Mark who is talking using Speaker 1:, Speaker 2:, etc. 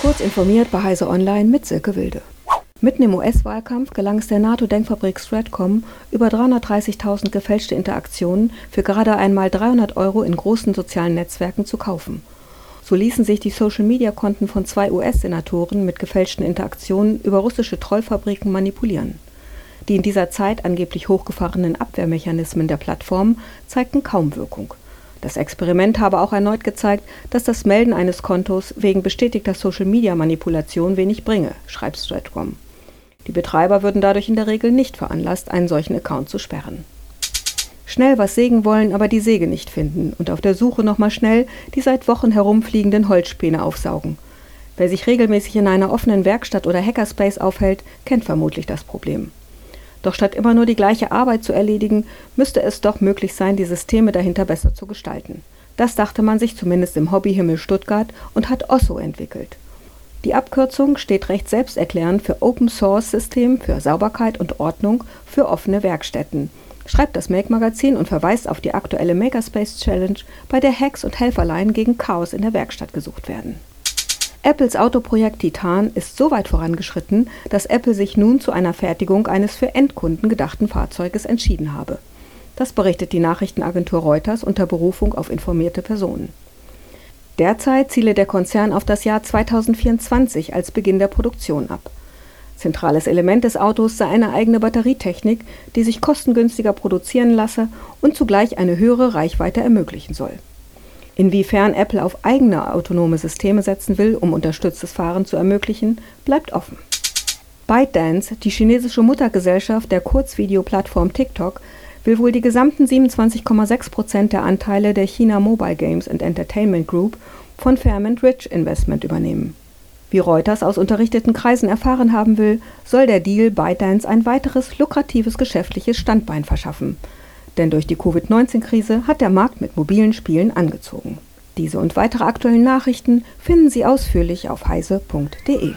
Speaker 1: Kurz informiert bei Heise Online mit Silke Wilde. Mitten im US-Wahlkampf gelang es der NATO-Denkfabrik Stratcom, über 330.000 gefälschte Interaktionen für gerade einmal 300 Euro in großen sozialen Netzwerken zu kaufen. So ließen sich die Social-Media-Konten von zwei US-Senatoren mit gefälschten Interaktionen über russische Trollfabriken manipulieren. Die in dieser Zeit angeblich hochgefahrenen Abwehrmechanismen der Plattform zeigten kaum Wirkung. Das Experiment habe auch erneut gezeigt, dass das Melden eines Kontos wegen bestätigter Social-Media-Manipulation wenig bringe, schreibt Stratcom. Die Betreiber würden dadurch in der Regel nicht veranlasst, einen solchen Account zu sperren. Schnell was sägen wollen, aber die Säge nicht finden und auf der Suche nochmal schnell die seit Wochen herumfliegenden Holzspäne aufsaugen. Wer sich regelmäßig in einer offenen Werkstatt oder Hackerspace aufhält, kennt vermutlich das Problem. Doch statt immer nur die gleiche Arbeit zu erledigen, müsste es doch möglich sein, die Systeme dahinter besser zu gestalten. Das dachte man sich zumindest im Hobbyhimmel Stuttgart und hat Osso entwickelt. Die Abkürzung steht recht selbsterklärend für Open Source System für Sauberkeit und Ordnung für offene Werkstätten, schreibt das Make Magazin und verweist auf die aktuelle Makerspace Challenge, bei der Hacks und Helferlein gegen Chaos in der Werkstatt gesucht werden. Apples Autoprojekt Titan ist so weit vorangeschritten, dass Apple sich nun zu einer Fertigung eines für Endkunden gedachten Fahrzeuges entschieden habe. Das berichtet die Nachrichtenagentur Reuters unter Berufung auf informierte Personen. Derzeit ziele der Konzern auf das Jahr 2024 als Beginn der Produktion ab. Zentrales Element des Autos sei eine eigene Batterietechnik, die sich kostengünstiger produzieren lasse und zugleich eine höhere Reichweite ermöglichen soll. Inwiefern Apple auf eigene autonome Systeme setzen will, um unterstütztes Fahren zu ermöglichen, bleibt offen. ByteDance, die chinesische Muttergesellschaft der Kurzvideoplattform TikTok, will wohl die gesamten 27,6 Prozent der Anteile der China Mobile Games and Entertainment Group von Fairmont Rich Investment übernehmen. Wie Reuters aus unterrichteten Kreisen erfahren haben will, soll der Deal ByteDance ein weiteres lukratives geschäftliches Standbein verschaffen. Denn durch die Covid-19-Krise hat der Markt mit mobilen Spielen angezogen. Diese und weitere aktuellen Nachrichten finden Sie ausführlich auf heise.de.